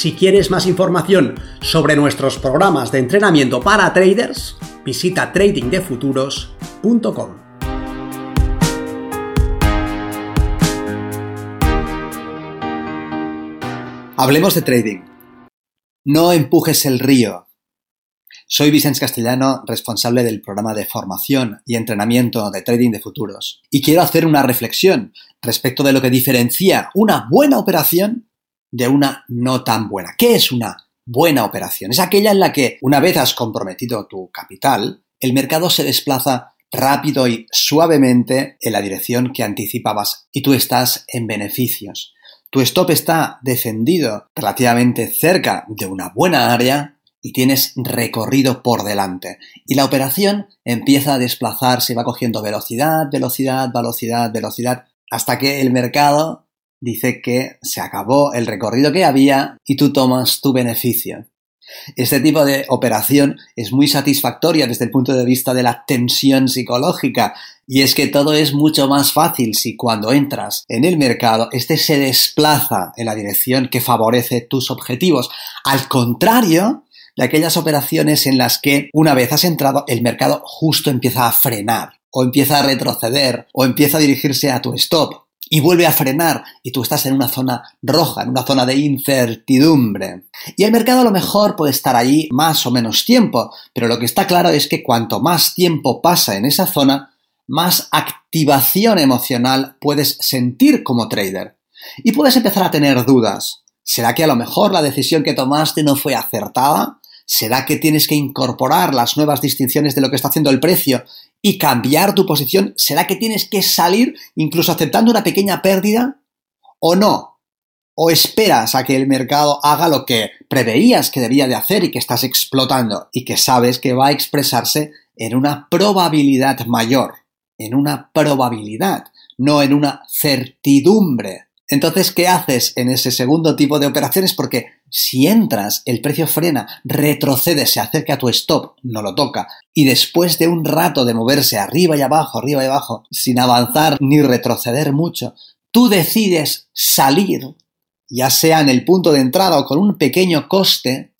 Si quieres más información sobre nuestros programas de entrenamiento para traders, visita tradingdefuturos.com. Hablemos de trading. No empujes el río. Soy Vicente Castellano, responsable del programa de formación y entrenamiento de trading de futuros. Y quiero hacer una reflexión respecto de lo que diferencia una buena operación de una no tan buena. ¿Qué es una buena operación? Es aquella en la que, una vez has comprometido tu capital, el mercado se desplaza rápido y suavemente en la dirección que anticipabas y tú estás en beneficios. Tu stop está defendido relativamente cerca de una buena área y tienes recorrido por delante. Y la operación empieza a desplazarse, va cogiendo velocidad, velocidad, velocidad, velocidad, hasta que el mercado dice que se acabó el recorrido que había y tú tomas tu beneficio. Este tipo de operación es muy satisfactoria desde el punto de vista de la tensión psicológica y es que todo es mucho más fácil si cuando entras en el mercado este se desplaza en la dirección que favorece tus objetivos. Al contrario de aquellas operaciones en las que una vez has entrado el mercado justo empieza a frenar o empieza a retroceder o empieza a dirigirse a tu stop y vuelve a frenar y tú estás en una zona roja, en una zona de incertidumbre. Y el mercado a lo mejor puede estar allí más o menos tiempo, pero lo que está claro es que cuanto más tiempo pasa en esa zona, más activación emocional puedes sentir como trader. Y puedes empezar a tener dudas. ¿Será que a lo mejor la decisión que tomaste no fue acertada? ¿Será que tienes que incorporar las nuevas distinciones de lo que está haciendo el precio y cambiar tu posición? ¿Será que tienes que salir incluso aceptando una pequeña pérdida? ¿O no? ¿O esperas a que el mercado haga lo que preveías que debía de hacer y que estás explotando y que sabes que va a expresarse en una probabilidad mayor? En una probabilidad, no en una certidumbre. Entonces, ¿qué haces en ese segundo tipo de operaciones? Porque si entras, el precio frena, retrocede, se acerca a tu stop, no lo toca, y después de un rato de moverse arriba y abajo, arriba y abajo, sin avanzar ni retroceder mucho, tú decides salir, ya sea en el punto de entrada o con un pequeño coste,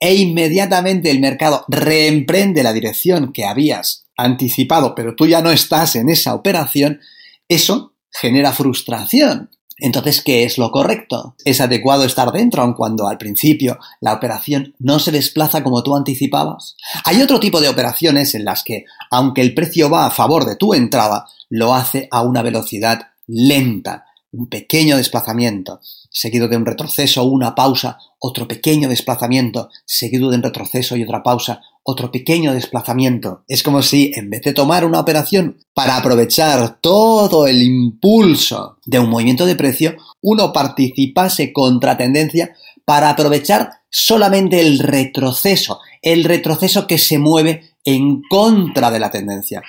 e inmediatamente el mercado reemprende la dirección que habías anticipado, pero tú ya no estás en esa operación, eso genera frustración. Entonces, ¿qué es lo correcto? ¿Es adecuado estar dentro aun cuando al principio la operación no se desplaza como tú anticipabas? Hay otro tipo de operaciones en las que, aunque el precio va a favor de tu entrada, lo hace a una velocidad lenta, un pequeño desplazamiento, seguido de un retroceso una pausa, otro pequeño desplazamiento, seguido de un retroceso y otra pausa, otro pequeño desplazamiento. Es como si, en vez de tomar una operación para aprovechar todo el impulso de un movimiento de precio, uno participase contra tendencia para aprovechar solamente el retroceso, el retroceso que se mueve en contra de la tendencia.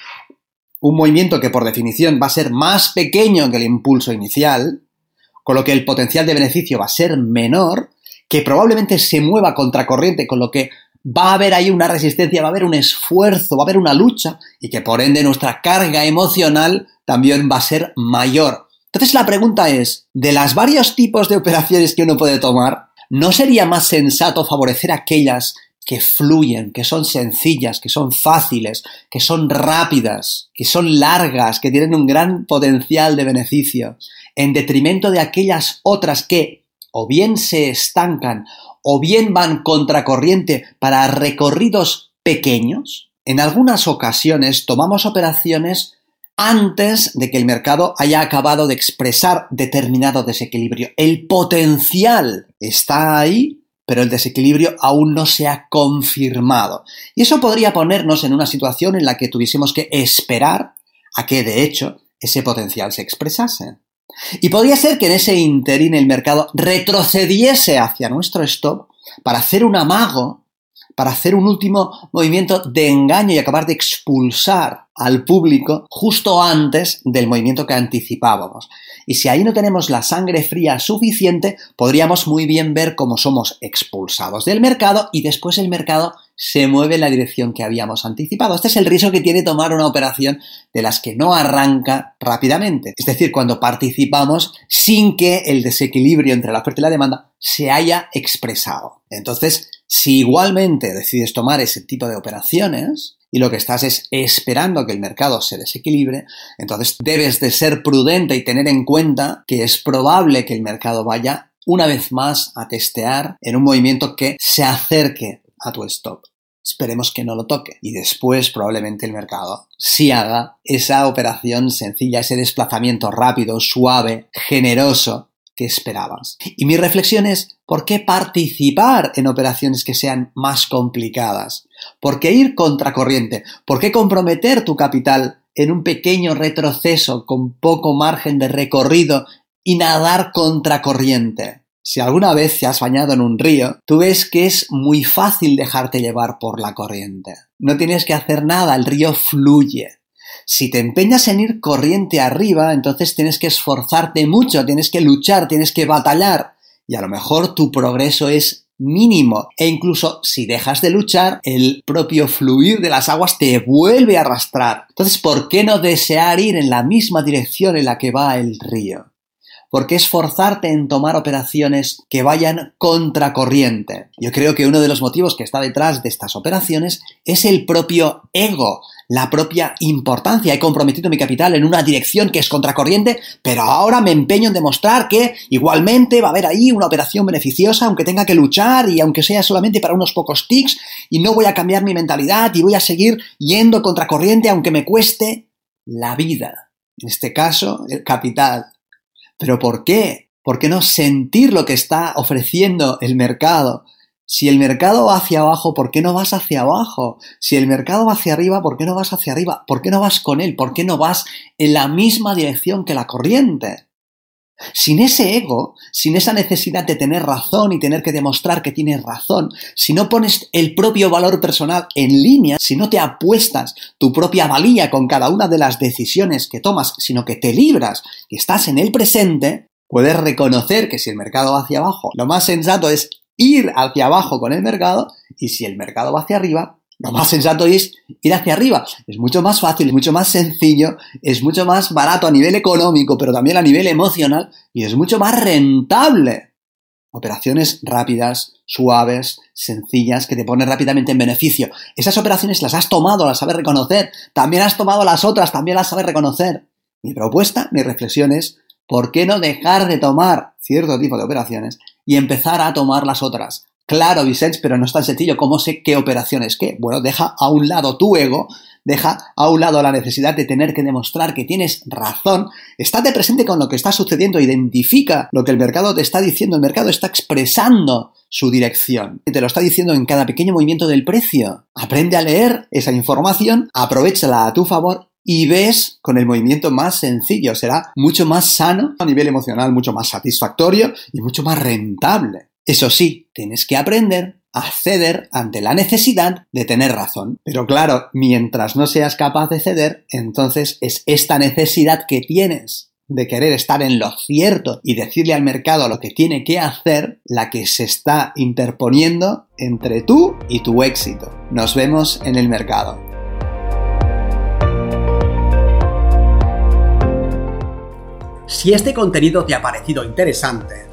Un movimiento que por definición va a ser más pequeño que el impulso inicial, con lo que el potencial de beneficio va a ser menor, que probablemente se mueva contracorriente, con lo que va a haber ahí una resistencia, va a haber un esfuerzo, va a haber una lucha y que por ende nuestra carga emocional también va a ser mayor. Entonces la pregunta es, de las varios tipos de operaciones que uno puede tomar, ¿no sería más sensato favorecer aquellas que fluyen, que son sencillas, que son fáciles, que son rápidas, que son largas, que tienen un gran potencial de beneficio, en detrimento de aquellas otras que o bien se estancan o bien van contracorriente para recorridos pequeños, en algunas ocasiones tomamos operaciones antes de que el mercado haya acabado de expresar determinado desequilibrio. El potencial está ahí, pero el desequilibrio aún no se ha confirmado. Y eso podría ponernos en una situación en la que tuviésemos que esperar a que, de hecho, ese potencial se expresase. Y podría ser que en ese interín el mercado retrocediese hacia nuestro stop para hacer un amago, para hacer un último movimiento de engaño y acabar de expulsar al público justo antes del movimiento que anticipábamos. Y si ahí no tenemos la sangre fría suficiente, podríamos muy bien ver cómo somos expulsados del mercado y después el mercado se mueve en la dirección que habíamos anticipado. Este es el riesgo que tiene tomar una operación de las que no arranca rápidamente. Es decir, cuando participamos sin que el desequilibrio entre la oferta y la demanda se haya expresado. Entonces, si igualmente decides tomar ese tipo de operaciones, y lo que estás es esperando que el mercado se desequilibre, entonces debes de ser prudente y tener en cuenta que es probable que el mercado vaya una vez más a testear en un movimiento que se acerque a tu stop. Esperemos que no lo toque y después probablemente el mercado sí haga esa operación sencilla, ese desplazamiento rápido, suave, generoso que esperabas. Y mi reflexión es, ¿por qué participar en operaciones que sean más complicadas? ¿Por qué ir contracorriente? ¿Por qué comprometer tu capital en un pequeño retroceso con poco margen de recorrido y nadar contracorriente? Si alguna vez te has bañado en un río, tú ves que es muy fácil dejarte llevar por la corriente. No tienes que hacer nada, el río fluye. Si te empeñas en ir corriente arriba, entonces tienes que esforzarte mucho, tienes que luchar, tienes que batallar. Y a lo mejor tu progreso es mínimo. E incluso si dejas de luchar, el propio fluir de las aguas te vuelve a arrastrar. Entonces, ¿por qué no desear ir en la misma dirección en la que va el río? ¿Por qué esforzarte en tomar operaciones que vayan contracorriente? Yo creo que uno de los motivos que está detrás de estas operaciones es el propio ego, la propia importancia. He comprometido mi capital en una dirección que es contracorriente, pero ahora me empeño en demostrar que igualmente va a haber ahí una operación beneficiosa, aunque tenga que luchar y aunque sea solamente para unos pocos ticks, y no voy a cambiar mi mentalidad y voy a seguir yendo contracorriente aunque me cueste la vida. En este caso, el capital. ¿Pero por qué? ¿Por qué no sentir lo que está ofreciendo el mercado? Si el mercado va hacia abajo, ¿por qué no vas hacia abajo? Si el mercado va hacia arriba, ¿por qué no vas hacia arriba? ¿Por qué no vas con él? ¿Por qué no vas en la misma dirección que la corriente? Sin ese ego, sin esa necesidad de tener razón y tener que demostrar que tienes razón, si no pones el propio valor personal en línea, si no te apuestas tu propia valía con cada una de las decisiones que tomas, sino que te libras y estás en el presente, puedes reconocer que si el mercado va hacia abajo, lo más sensato es ir hacia abajo con el mercado y si el mercado va hacia arriba, lo más sensato es ir hacia arriba. Es mucho más fácil, es mucho más sencillo, es mucho más barato a nivel económico, pero también a nivel emocional y es mucho más rentable. Operaciones rápidas, suaves, sencillas, que te ponen rápidamente en beneficio. Esas operaciones las has tomado, las sabes reconocer. También has tomado las otras, también las sabes reconocer. Mi propuesta, mi reflexión es, ¿por qué no dejar de tomar cierto tipo de operaciones y empezar a tomar las otras. Claro, Vicente, pero no es tan sencillo. ¿Cómo sé qué operación es qué? Bueno, deja a un lado tu ego, deja a un lado la necesidad de tener que demostrar que tienes razón. Estate presente con lo que está sucediendo, identifica lo que el mercado te está diciendo. El mercado está expresando su dirección. Te lo está diciendo en cada pequeño movimiento del precio. Aprende a leer esa información, aprovechala a tu favor y ves con el movimiento más sencillo. Será mucho más sano a nivel emocional, mucho más satisfactorio y mucho más rentable. Eso sí, tienes que aprender a ceder ante la necesidad de tener razón. Pero claro, mientras no seas capaz de ceder, entonces es esta necesidad que tienes de querer estar en lo cierto y decirle al mercado lo que tiene que hacer, la que se está interponiendo entre tú y tu éxito. Nos vemos en el mercado. Si este contenido te ha parecido interesante,